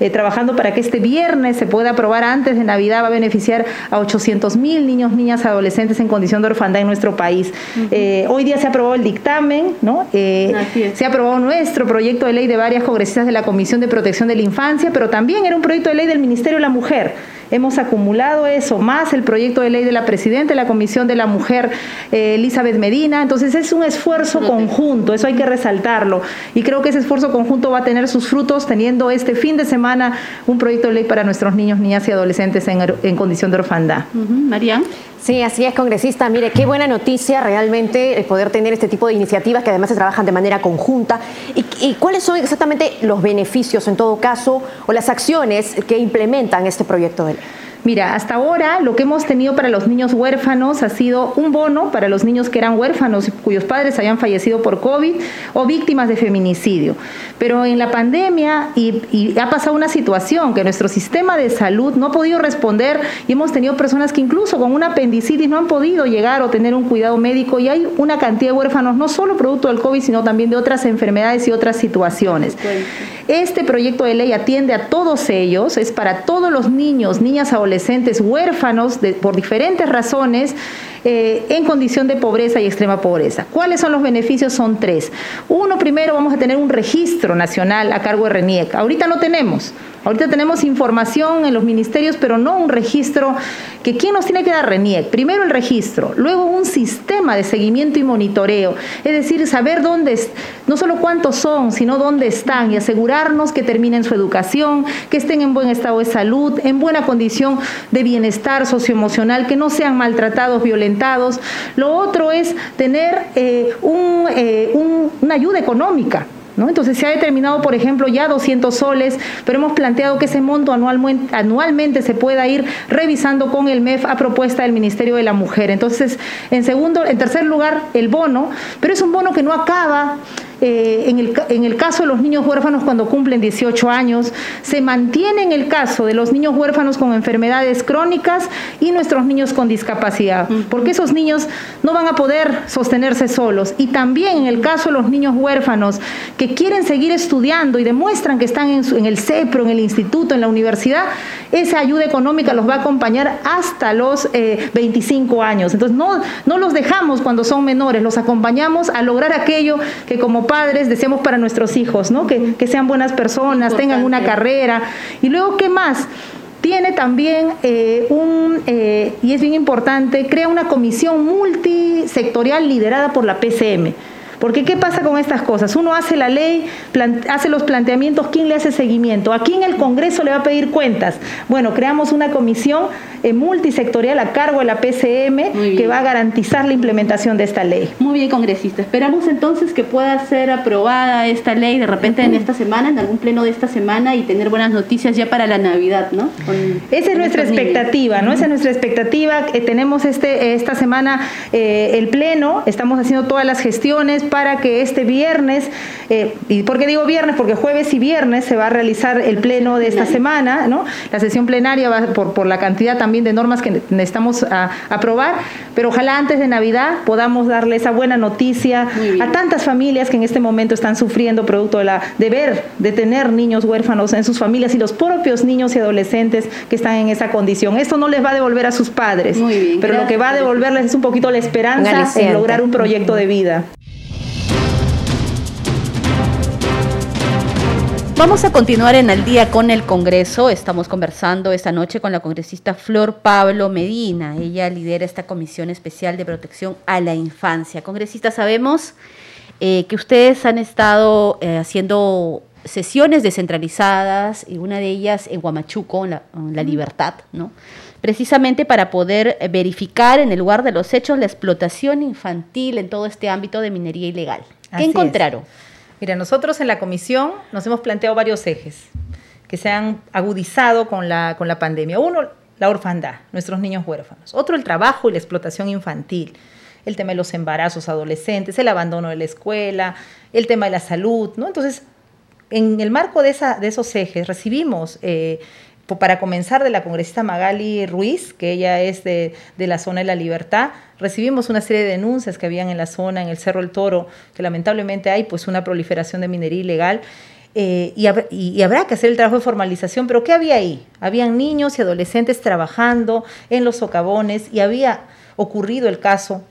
eh, trabajando para que este viernes se pueda aprobar antes de Navidad, va a beneficiar a 800 mil niños, niñas, adolescentes en condición de orfandad en nuestro país. Eh, hoy día se ha aprobado el dictamen, ¿no? Eh, se ha aprobado nuestro proyecto de ley de varias congresistas de la Comisión de Protección de la Infancia, pero también era un proyecto de ley del Ministerio de la Mujer hemos acumulado eso, más el proyecto de ley de la Presidenta de la Comisión de la Mujer, Elizabeth Medina. Entonces es un esfuerzo conjunto, eso hay que resaltarlo. Y creo que ese esfuerzo conjunto va a tener sus frutos teniendo este fin de semana un proyecto de ley para nuestros niños, niñas y adolescentes en, condición de orfandad. María. Sí, así es, congresista. Mire, qué buena noticia realmente poder tener este tipo de iniciativas que además se trabajan de manera conjunta. ¿Y, cuáles son exactamente los beneficios, en todo caso, o las acciones que implementan este proyecto de ley? Mira, hasta ahora lo que hemos tenido para los niños huérfanos ha sido un bono para los niños que eran huérfanos cuyos padres habían fallecido por COVID o víctimas de feminicidio. Pero en la pandemia y, ha pasado una situación que nuestro sistema de salud no ha podido responder y hemos tenido personas que incluso con una apendicitis no han podido llegar o tener un cuidado médico y hay una cantidad de huérfanos no solo producto del COVID, sino también de otras enfermedades y otras situaciones. Este proyecto de ley atiende a todos ellos, es para todos los niños, niñas, adolescentes, huérfanos por diferentes razones eh, en condición de pobreza y extrema pobreza. ¿Cuáles son los beneficios? Son tres. Uno, primero vamos a tener un registro nacional a cargo de RENIEC. Ahorita no tenemos. Ahorita tenemos información en los ministerios, pero no un registro que quién nos tiene que dar RENIEC. Primero el registro, luego un sistema de seguimiento y monitoreo, es decir, saber dónde, no solo cuántos son, sino dónde están y asegurarnos que terminen su educación, que estén en buen estado de salud, en buena condición de bienestar socioemocional, que no sean maltratados, violentados. Lo otro es tener eh, eh, una ayuda económica. Entonces se ha determinado, por ejemplo, ya 200 soles, pero hemos planteado que ese monto anualmente, anualmente se pueda ir revisando con el MEF a propuesta del Ministerio de la Mujer. Entonces, en segundo, en tercer lugar, el bono, pero es un bono que no acaba eh, en, el, en, el, caso de los niños huérfanos cuando cumplen 18 años, se mantiene en el caso de los niños huérfanos con enfermedades crónicas y nuestros niños con discapacidad, porque esos niños no van a poder sostenerse solos. Y también en el caso de los niños huérfanos que quieren seguir estudiando y demuestran que están en, en el CEPRO, en el instituto, en la universidad, esa ayuda económica los va a acompañar hasta los 25 eh, años. Entonces no, no los dejamos cuando son menores, los acompañamos a lograr aquello que como padres deseamos para nuestros hijos, ¿no? Que, sean buenas personas, tengan una carrera. Y luego, ¿qué más? tiene también eh, un, eh, y es bien importante, crea una comisión multisectorial liderada por la PCM Porque ¿qué pasa con estas cosas? Uno hace la ley, hace los planteamientos, ¿quién le hace seguimiento? ¿A quién el Congreso le va a pedir cuentas? Bueno, creamos una comisión eh, multisectorial a cargo de la PCM que va a garantizar la implementación de esta ley. Muy bien, congresista. Esperamos entonces que pueda ser aprobada esta ley de repente en esta semana, en algún pleno de esta semana y tener buenas noticias ya para la Navidad, ¿no? Esa es nuestra expectativa, ¿no? Esa es nuestra expectativa. Eh, tenemos este, esta semana eh, el pleno, estamos haciendo todas las gestiones para que este viernes, ¿y por qué digo viernes? Porque jueves y viernes se va a realizar el pleno de esta semana, ¿no? La sesión plenaria va por, por la cantidad también de normas que necesitamos aprobar, pero ojalá antes de Navidad podamos darle esa buena noticia a tantas familias que en este momento están sufriendo producto de, la, de ver, de tener niños huérfanos en sus familias y los propios niños y adolescentes que están en esa condición. Esto no les va a devolver a sus padres, pero lo que va a devolverles es un poquito la esperanza en lograr un proyecto de vida. Vamos a continuar en el día con el Congreso. Estamos conversando esta noche con la congresista Flor Pablo Medina. Ella lidera esta Comisión Especial de Protección a la Infancia. Congresista, sabemos eh, que ustedes han estado eh, haciendo sesiones descentralizadas y una de ellas en Huamachuco, en la, Libertad, ¿no? precisamente para poder verificar en el lugar de los hechos la explotación infantil en todo este ámbito de minería ilegal. ¿Qué encontraron? Mira, nosotros en la comisión nos hemos planteado varios ejes que se han agudizado con la, con la pandemia. Uno, la orfandad, nuestros niños huérfanos. Otro, el trabajo y la explotación infantil. El tema de los embarazos adolescentes, el abandono de la escuela, el tema de la salud, ¿no? Entonces, en el marco de, esa, de esos ejes recibimos eh, para comenzar de la congresista Magali Ruiz, que ella es de, la zona de la libertad, recibimos una serie de denuncias que habían en la zona, en el Cerro del Toro, que lamentablemente hay pues una proliferación de minería ilegal. Eh, y, y, habrá que hacer el trabajo de formalización, pero ¿qué había ahí? Habían niños y adolescentes trabajando en los socavones y había ocurrido el caso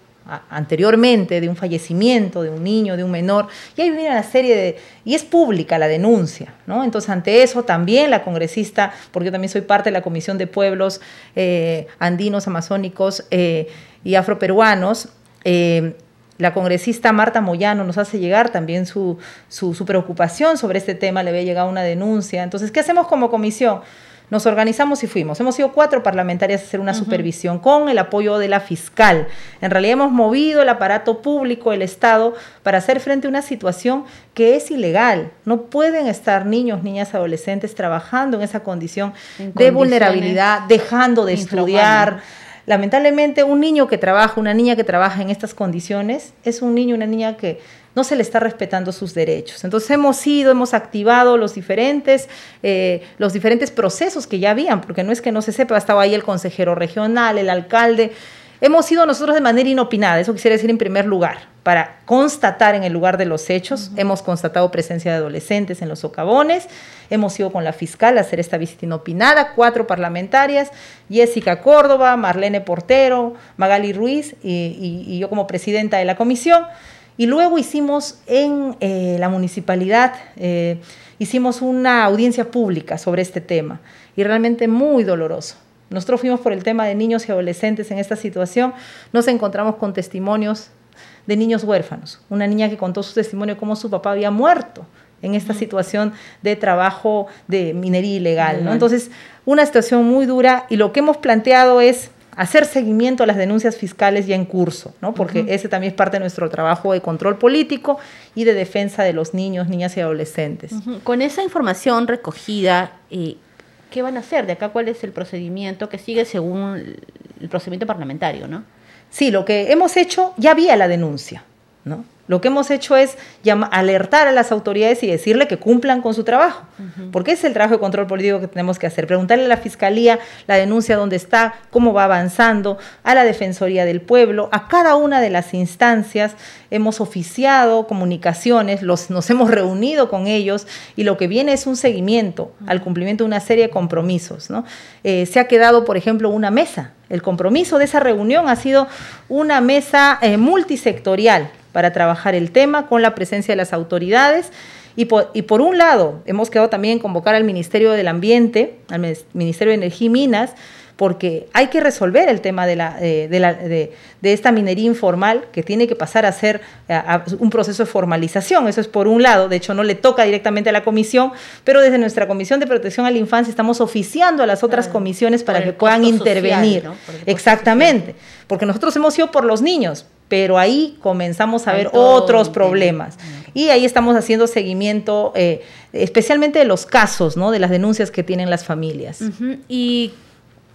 anteriormente de un fallecimiento de un niño, de un menor, y hay una serie de, y es pública la denuncia, ¿no? Entonces, ante eso también la congresista, porque yo también soy parte de la Comisión de Pueblos eh, Andinos, Amazónicos eh, y Afroperuanos, eh, la congresista Marta Moyano nos hace llegar también su, su, su preocupación sobre este tema, le había llegado una denuncia. Entonces, ¿qué hacemos como comisión? Nos organizamos y fuimos. Hemos sido cuatro parlamentarias a hacer una supervisión con el apoyo de la fiscal. En realidad hemos movido el aparato público, el Estado, para hacer frente a una situación que es ilegal. No pueden estar niños, niñas, adolescentes trabajando en esa condición de vulnerabilidad, dejando de estudiar. Lamentablemente, un niño que trabaja, una niña que trabaja en estas condiciones, es un niño, una niña que no se le está respetando sus derechos. Entonces hemos ido, hemos activado los diferentes, eh, los diferentes procesos que ya habían, porque no es que no se sepa, estaba ahí el consejero regional, el alcalde. Hemos ido nosotros de manera inopinada, eso quisiera decir en primer lugar, para constatar en el lugar de los hechos. Hemos constatado presencia de adolescentes en los socavones, hemos ido con la fiscal a hacer esta visita inopinada, cuatro parlamentarias, Jessica Córdoba, Marlene Portero, Magali Ruiz y yo como presidenta de la comisión. Y luego hicimos en eh, la municipalidad, eh, hicimos una audiencia pública sobre este tema y realmente muy doloroso. Nosotros fuimos por el tema de niños y adolescentes en esta situación, nos encontramos con testimonios de niños huérfanos, una niña que contó su testimonio de cómo su papá había muerto en esta situación de trabajo de minería ilegal. ¿no? Entonces, una situación muy dura y lo que hemos planteado es hacer seguimiento a las denuncias fiscales ya en curso, ¿no? porque ese también es parte de nuestro trabajo de control político y de defensa de los niños, niñas y adolescentes. Con esa información recogida, eh, ¿qué van a hacer? De acá, ¿cuál es el procedimiento que sigue según el procedimiento parlamentario? ¿no? Sí, lo que hemos hecho, ya había la denuncia. ¿no? Lo que hemos hecho es alertar a las autoridades y decirle que cumplan con su trabajo, porque es el trabajo de control político que tenemos que hacer. Preguntarle a la Fiscalía la denuncia dónde está, cómo va avanzando, a la Defensoría del Pueblo, a cada una de las instancias. Hemos oficiado comunicaciones, los, nos hemos reunido con ellos y lo que viene es un seguimiento al cumplimiento de una serie de compromisos. ¿no? Eh, se ha quedado, por ejemplo, una mesa. El compromiso de esa reunión ha sido una mesa eh, multisectorial para trabajar el tema con la presencia de las autoridades. Y por, y por un lado, hemos quedado también en convocar al Ministerio del Ambiente, al Ministerio de Energía y Minas, porque hay que resolver el tema de, la, eh, de, la, de, esta minería informal que tiene que pasar a ser un proceso de formalización. Eso es por un lado, de hecho no le toca directamente a la comisión, pero desde nuestra Comisión de Protección a la Infancia estamos oficiando a las otras comisiones para que puedan intervenir. Exactamente, porque nosotros hemos ido por los niños, pero ahí comenzamos a ver otros problemas. Y ahí estamos haciendo seguimiento, eh, especialmente de los casos, ¿no? de las denuncias que tienen las familias. Y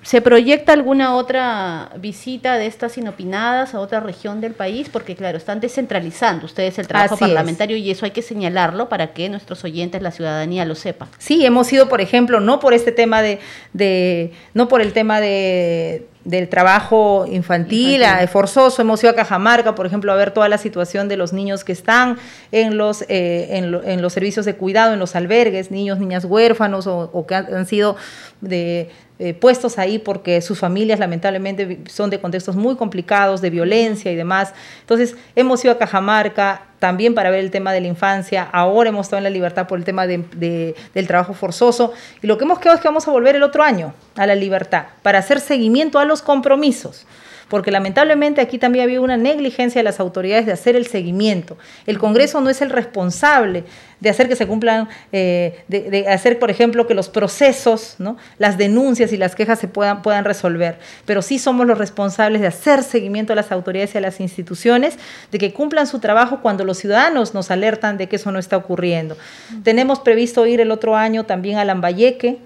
¿Se proyecta alguna otra visita de estas inopinadas a otra región del país? Porque claro, están descentralizando ustedes el trabajo parlamentario y eso hay que señalarlo para que nuestros oyentes, la ciudadanía lo sepa. Sí, hemos ido, por ejemplo, no por este tema de, de no por el tema de del trabajo infantil, forzoso. Hemos ido a Cajamarca, por ejemplo, a ver toda la situación de los niños que están en los, eh, en, los servicios de cuidado, en los albergues, niños, niñas huérfanos o, que han, sido de, eh, puestos ahí porque sus familias lamentablemente son de contextos muy complicados, de violencia y demás. Entonces, hemos ido a Cajamarca, también para ver el tema de la infancia. Ahora hemos estado en la libertad por el tema de, del trabajo forzoso. Y lo que hemos quedado es que vamos a volver el otro año a la libertad para hacer seguimiento a los compromisos porque lamentablemente aquí también había una negligencia de las autoridades de hacer el seguimiento. El Congreso no es el responsable de hacer que se cumplan, eh, de, hacer, por ejemplo, que los procesos, ¿no? las denuncias y las quejas se puedan, puedan resolver, pero sí somos los responsables de hacer seguimiento a las autoridades y a las instituciones, de que cumplan su trabajo cuando los ciudadanos nos alertan de que eso no está ocurriendo. Tenemos previsto ir el otro año también a Lambayeque,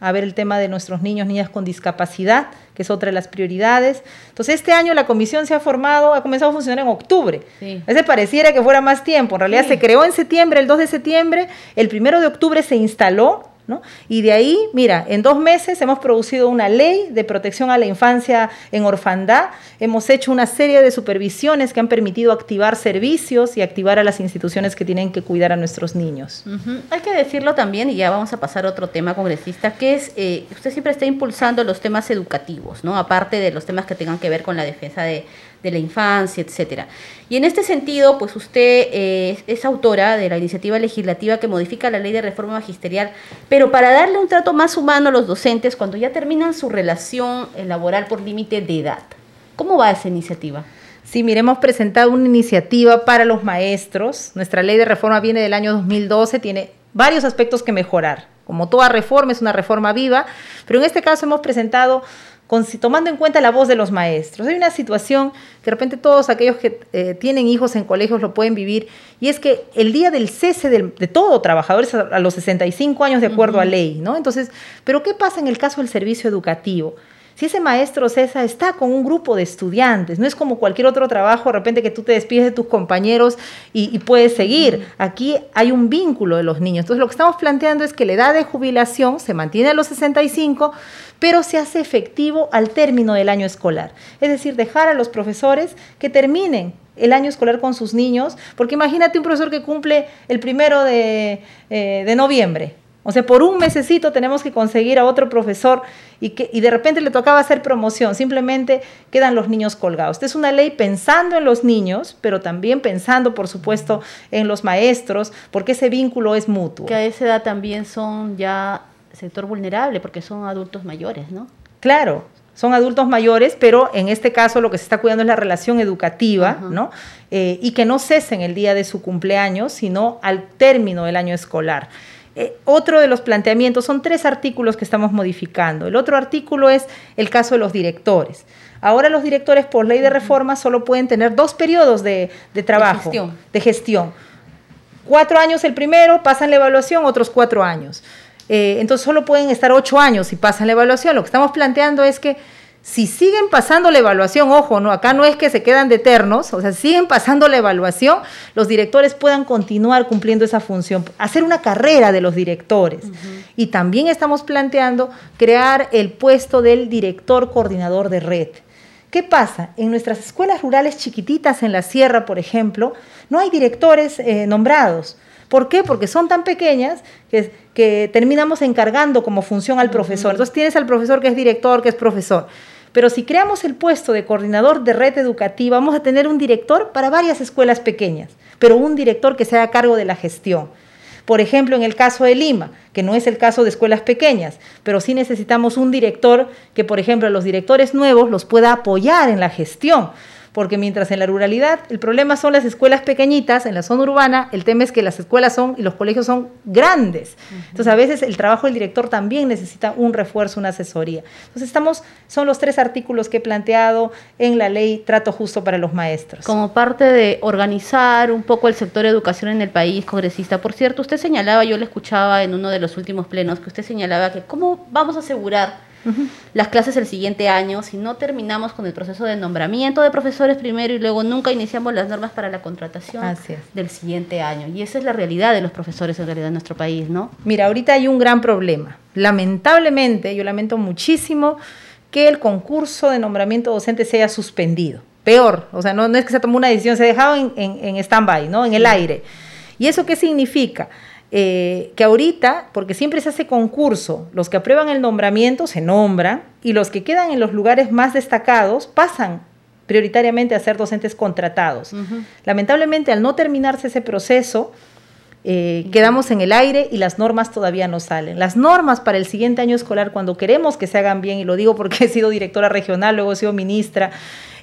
a ver el tema de nuestros niños, niñas con discapacidad, que es otra de las prioridades. Entonces, este año la comisión se ha formado, ha comenzado a funcionar en octubre. Sí. A veces pareciera que fuera más tiempo. En realidad se creó en septiembre, el 2 de septiembre, el 1 de octubre se instaló y de ahí, mira, en dos meses hemos producido una ley de protección a la infancia en orfandad, hemos hecho una serie de supervisiones que han permitido activar servicios y activar a las instituciones que tienen que cuidar a nuestros niños. Hay que decirlo también, y ya vamos a pasar a otro tema, congresista, que es, eh, usted siempre está impulsando los temas educativos, ¿no? Aparte de los temas que tengan que ver con la defensa de de la infancia, etcétera. Y en este sentido, pues usted eh, es autora de la iniciativa legislativa que modifica la ley de reforma magisterial, pero para darle un trato más humano a los docentes cuando ya terminan su relación laboral por límite de edad. ¿Cómo va esa iniciativa? Sí, mire, hemos presentado una iniciativa para los maestros. Nuestra ley de reforma viene del año 2012, tiene varios aspectos que mejorar. Como toda reforma, es una reforma viva, pero en este caso hemos presentado tomando en cuenta la voz de los maestros. Hay una situación que de repente todos aquellos que eh, tienen hijos en colegios lo pueden vivir, y es que el día del cese de, todo trabajador es a, los 65 años de acuerdo a ley, ¿no? Entonces, ¿pero qué pasa en el caso del servicio educativo? Si ese maestro César está con un grupo de estudiantes, no es como cualquier otro trabajo, de repente que tú te despides de tus compañeros y, puedes seguir. Aquí hay un vínculo de los niños. Entonces lo que estamos planteando es que la edad de jubilación se mantiene a los 65, pero se hace efectivo al término del año escolar. Es decir, dejar a los profesores que terminen el año escolar con sus niños, porque imagínate un profesor que cumple el primero de, eh, de noviembre. O sea, por un mesecito tenemos que conseguir a otro profesor y, que, y de repente le tocaba hacer promoción, simplemente quedan los niños colgados. Esta es una ley pensando en los niños, pero también pensando, por supuesto, en los maestros, porque ese vínculo es mutuo. Que a esa edad también son ya sector vulnerable porque son adultos mayores, ¿no? Claro, son adultos mayores, pero en este caso lo que se está cuidando es la relación educativa, ¿no? Eh, y que no cesen el día de su cumpleaños, sino al término del año escolar. Eh, otro de los planteamientos, son tres artículos que estamos modificando. El otro artículo es el caso de los directores. Ahora los directores por ley de reforma solo pueden tener dos periodos de, trabajo, de gestión. Cuatro años el primero, pasan la evaluación, otros cuatro años. Eh, entonces solo pueden estar ocho años y pasan la evaluación. Lo que estamos planteando es que si siguen pasando la evaluación, ojo, no, acá no es que se quedan de eternos, o sea, siguen pasando la evaluación, los directores puedan continuar cumpliendo esa función, hacer una carrera de los directores. Y también estamos planteando crear el puesto del director coordinador de red. ¿Qué pasa? En nuestras escuelas rurales chiquititas en la sierra, por ejemplo, no hay directores eh, nombrados. ¿Por qué? Porque son tan pequeñas que, que terminamos encargando como función al profesor. Entonces tienes al profesor que es director, que es profesor. Pero si creamos el puesto de coordinador de red educativa, vamos a tener un director para varias escuelas pequeñas, pero un director que sea a cargo de la gestión. por ejemplo, en el caso de Lima, que no es el caso de escuelas pequeñas, pero sí necesitamos un director que, por ejemplo, los directores nuevos los pueda apoyar en la gestión porque mientras en la ruralidad el problema son las escuelas pequeñitas, en la zona urbana el tema es que las escuelas son y los colegios son grandes. Entonces a veces el trabajo del director también necesita un refuerzo, una asesoría. Entonces estamos, son los tres artículos que he planteado en la ley Trato Justo para los Maestros. Como parte de organizar un poco el sector de educación en el país, congresista, por cierto, usted señalaba, yo le escuchaba en uno de los últimos plenos, que usted señalaba que cómo vamos a asegurar las clases el siguiente año, si no terminamos con el proceso de nombramiento de profesores primero y luego nunca iniciamos las normas para la contratación del siguiente año. Y esa es la realidad de los profesores en realidad en nuestro país, ¿no? Mira, ahorita hay un gran problema. Lamentablemente, yo lamento muchísimo que el concurso de nombramiento docente se haya suspendido. Peor, o sea, no, es que se tomó una decisión, se ha dejado en, en, stand-by, ¿no? En el aire. ¿Y eso qué significa? Eh, que ahorita, porque siempre se hace concurso, los que aprueban el nombramiento se nombran y los que quedan en los lugares más destacados pasan prioritariamente a ser docentes contratados. Lamentablemente, al no terminarse ese proceso, eh, quedamos en el aire y las normas todavía no salen. Las normas para el siguiente año escolar, cuando queremos que se hagan bien, y lo digo porque he sido directora regional, luego he sido ministra,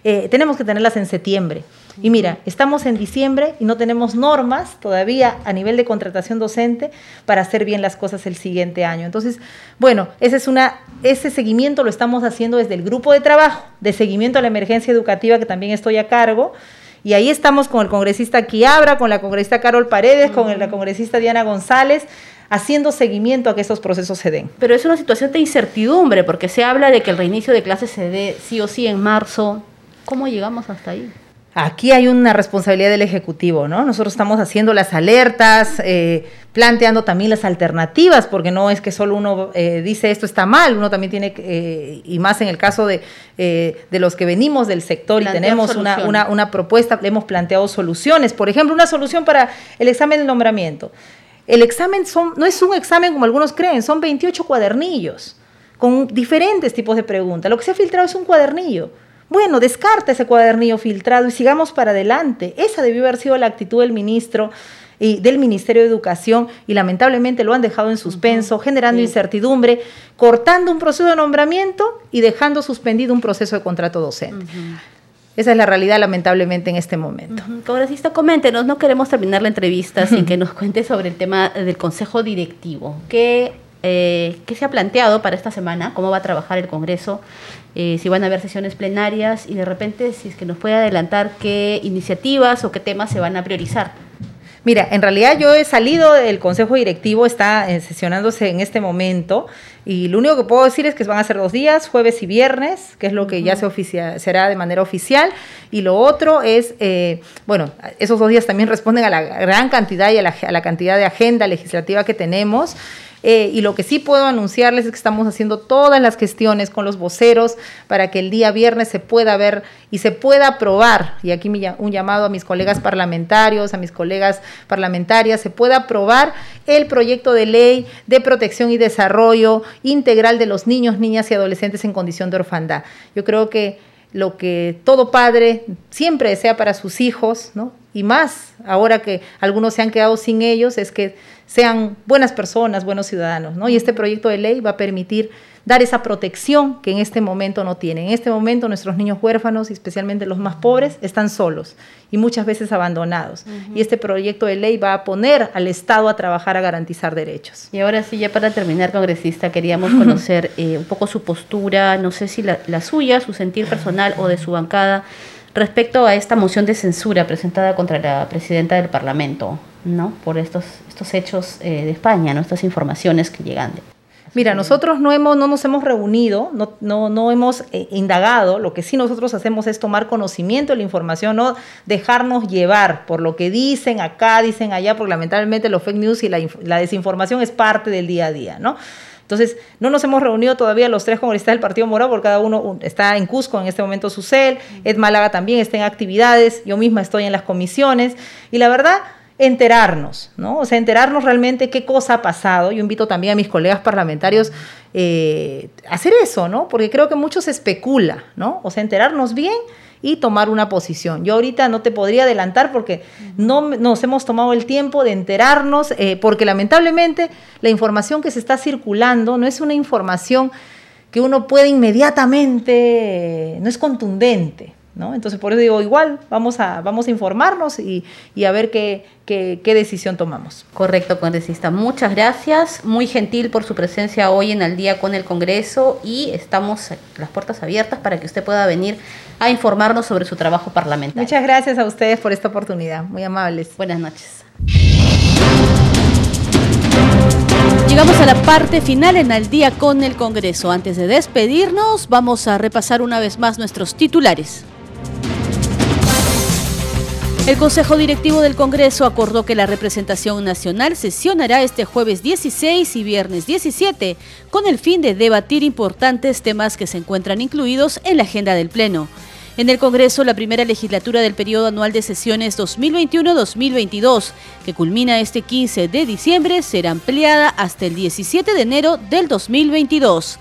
eh, tenemos que tenerlas en septiembre. Y mira, estamos en diciembre y no tenemos normas todavía a nivel de contratación docente para hacer bien las cosas el siguiente año. Entonces, bueno, ese, es una, ese seguimiento lo estamos haciendo desde el grupo de trabajo de seguimiento a la emergencia educativa que también estoy a cargo. Y ahí estamos con el congresista Quiabra, con la congresista Carol Paredes, con la congresista Diana González, haciendo seguimiento a que estos procesos se den. Pero es una situación de incertidumbre, porque se habla de que el reinicio de clases se dé sí o sí en marzo. ¿Cómo llegamos hasta ahí? Aquí hay una responsabilidad del Ejecutivo, ¿no? Nosotros estamos haciendo las alertas, eh, planteando también las alternativas, porque no es que solo uno eh, dice esto está mal, uno también tiene, eh, y más en el caso de, de, los que venimos del sector y tenemos una, una, una, propuesta, le hemos planteado soluciones. Por ejemplo, una solución para el examen de nombramiento. El examen son, no es un examen como algunos creen, son 28 cuadernillos con diferentes tipos de preguntas. Lo que se ha filtrado es un cuadernillo bueno, descarta ese cuadernillo filtrado y sigamos para adelante. Esa debió haber sido la actitud del ministro y del Ministerio de Educación y lamentablemente lo han dejado en suspenso, generando incertidumbre, cortando un proceso de nombramiento y dejando suspendido un proceso de contrato docente. Esa es la realidad, lamentablemente, en este momento. Congresista, coméntenos, no queremos terminar la entrevista sin *laughs* que nos cuente sobre el tema del Consejo Directivo. ¿Qué, eh, ¿Qué se ha planteado para esta semana? ¿Cómo va a trabajar el Congreso eh, si van a haber sesiones plenarias y de repente si es que nos puede adelantar qué iniciativas o qué temas se van a priorizar. Mira, en realidad yo he salido del Consejo Directivo, está eh, sesionándose en este momento y lo único que puedo decir es que van a ser dos días, jueves y viernes, que es lo que ya se oficia, será de manera oficial. Y lo otro es, eh, bueno, esos dos días también responden a la gran cantidad y a la, a la cantidad de agenda legislativa que tenemos. Eh, y lo que sí puedo anunciarles es que estamos haciendo todas las gestiones con los voceros para que el día viernes se pueda ver y se pueda aprobar, y aquí un llamado a mis colegas parlamentarios, a mis colegas parlamentarias, se pueda aprobar el proyecto de ley de protección y desarrollo integral de los niños, niñas y adolescentes en condición de orfandad. Yo creo que lo que todo padre siempre desea para sus hijos, ¿no? Y más ahora que algunos se han quedado sin ellos, es que sean buenas personas, buenos ciudadanos, ¿no? Y este proyecto de ley va a permitir dar esa protección que en este momento no tienen. En este momento nuestros niños huérfanos, especialmente los más pobres, están solos y muchas veces abandonados. Y este proyecto de ley va a poner al Estado a trabajar a garantizar derechos. Y ahora sí, ya para terminar, congresista, queríamos conocer eh, un poco su postura, no sé si la, la suya, su sentir personal o de su bancada respecto a esta moción de censura presentada contra la presidenta del Parlamento, ¿no? Por estos, estos hechos eh, de España, ¿no? Estas informaciones que llegan. Mira, nosotros no, hemos, no nos hemos reunido, no, no, no hemos eh, indagado, lo que sí nosotros hacemos es tomar conocimiento de la información, no dejarnos llevar por lo que dicen acá, dicen allá, porque lamentablemente los fake news y la, la desinformación es parte del día a día, ¿no? Entonces, no nos hemos reunido todavía los tres congresistas del Partido Morado, porque cada uno está en Cusco en este momento su cel, Ed Málaga también está en actividades, yo misma estoy en las comisiones, y la verdad, enterarnos, ¿no? O sea, enterarnos realmente qué cosa ha pasado. Yo invito también a mis colegas parlamentarios eh, a hacer eso, ¿no? Porque creo que mucho se especula, ¿no? O sea, enterarnos bien y tomar una posición. Yo ahorita no te podría adelantar porque no nos hemos tomado el tiempo de enterarnos, eh, porque lamentablemente la información que se está circulando no es una información que uno puede inmediatamente, no es contundente. Entonces, por eso digo, igual vamos a, vamos a informarnos y, a ver qué, qué, decisión tomamos. Correcto, congresista. Muchas gracias. Muy gentil por su presencia hoy en el día con el Congreso y estamos las puertas abiertas para que usted pueda venir a informarnos sobre su trabajo parlamentario. Muchas gracias a ustedes por esta oportunidad. Muy amables. Buenas noches. Llegamos a la parte final en el día con el Congreso. Antes de despedirnos, vamos a repasar una vez más nuestros titulares. El Consejo Directivo del Congreso acordó que la representación nacional sesionará este jueves 16 y viernes 17 con el fin de debatir importantes temas que se encuentran incluidos en la agenda del Pleno. En el Congreso, la primera legislatura del periodo anual de sesiones 2021-2022, que culmina este 15 de diciembre, será ampliada hasta el 17 de enero del 2022.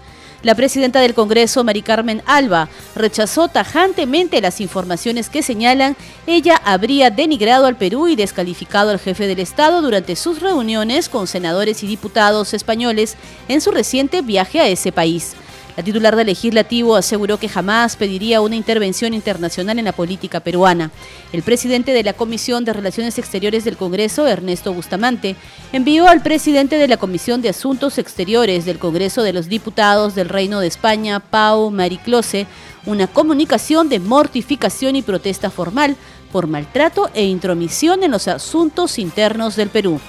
La presidenta del Congreso, Mari Carmen Alba, rechazó tajantemente las informaciones que señalan ella habría denigrado al Perú y descalificado al jefe del Estado durante sus reuniones con senadores y diputados españoles en su reciente viaje a ese país. La titular del legislativo aseguró que jamás pediría una intervención internacional en la política peruana. El presidente de la Comisión de Relaciones Exteriores del Congreso, Ernesto Bustamante, envió al presidente de la Comisión de Asuntos Exteriores del Congreso de los Diputados del Reino de España, Pau Mariclose, una comunicación de mortificación y protesta formal por maltrato e intromisión en los asuntos internos del Perú.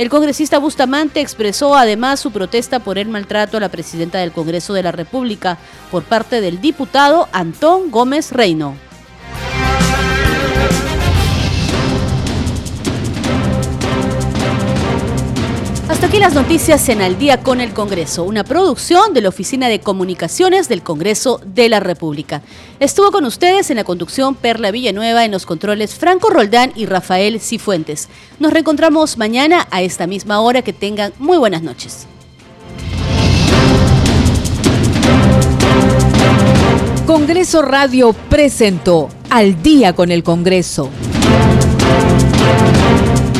El congresista Bustamante expresó además su protesta por el maltrato a la presidenta del Congreso de la República por parte del diputado Antón Gómez Reino. Hasta aquí las noticias en Al día con el Congreso, una producción de la Oficina de Comunicaciones del Congreso de la República. Estuvo con ustedes en la conducción Perla Villanueva, en los controles Franco Roldán y Rafael Cifuentes. Nos reencontramos mañana a esta misma hora. Que tengan muy buenas noches. Congreso Radio presentó Al día con el Congreso.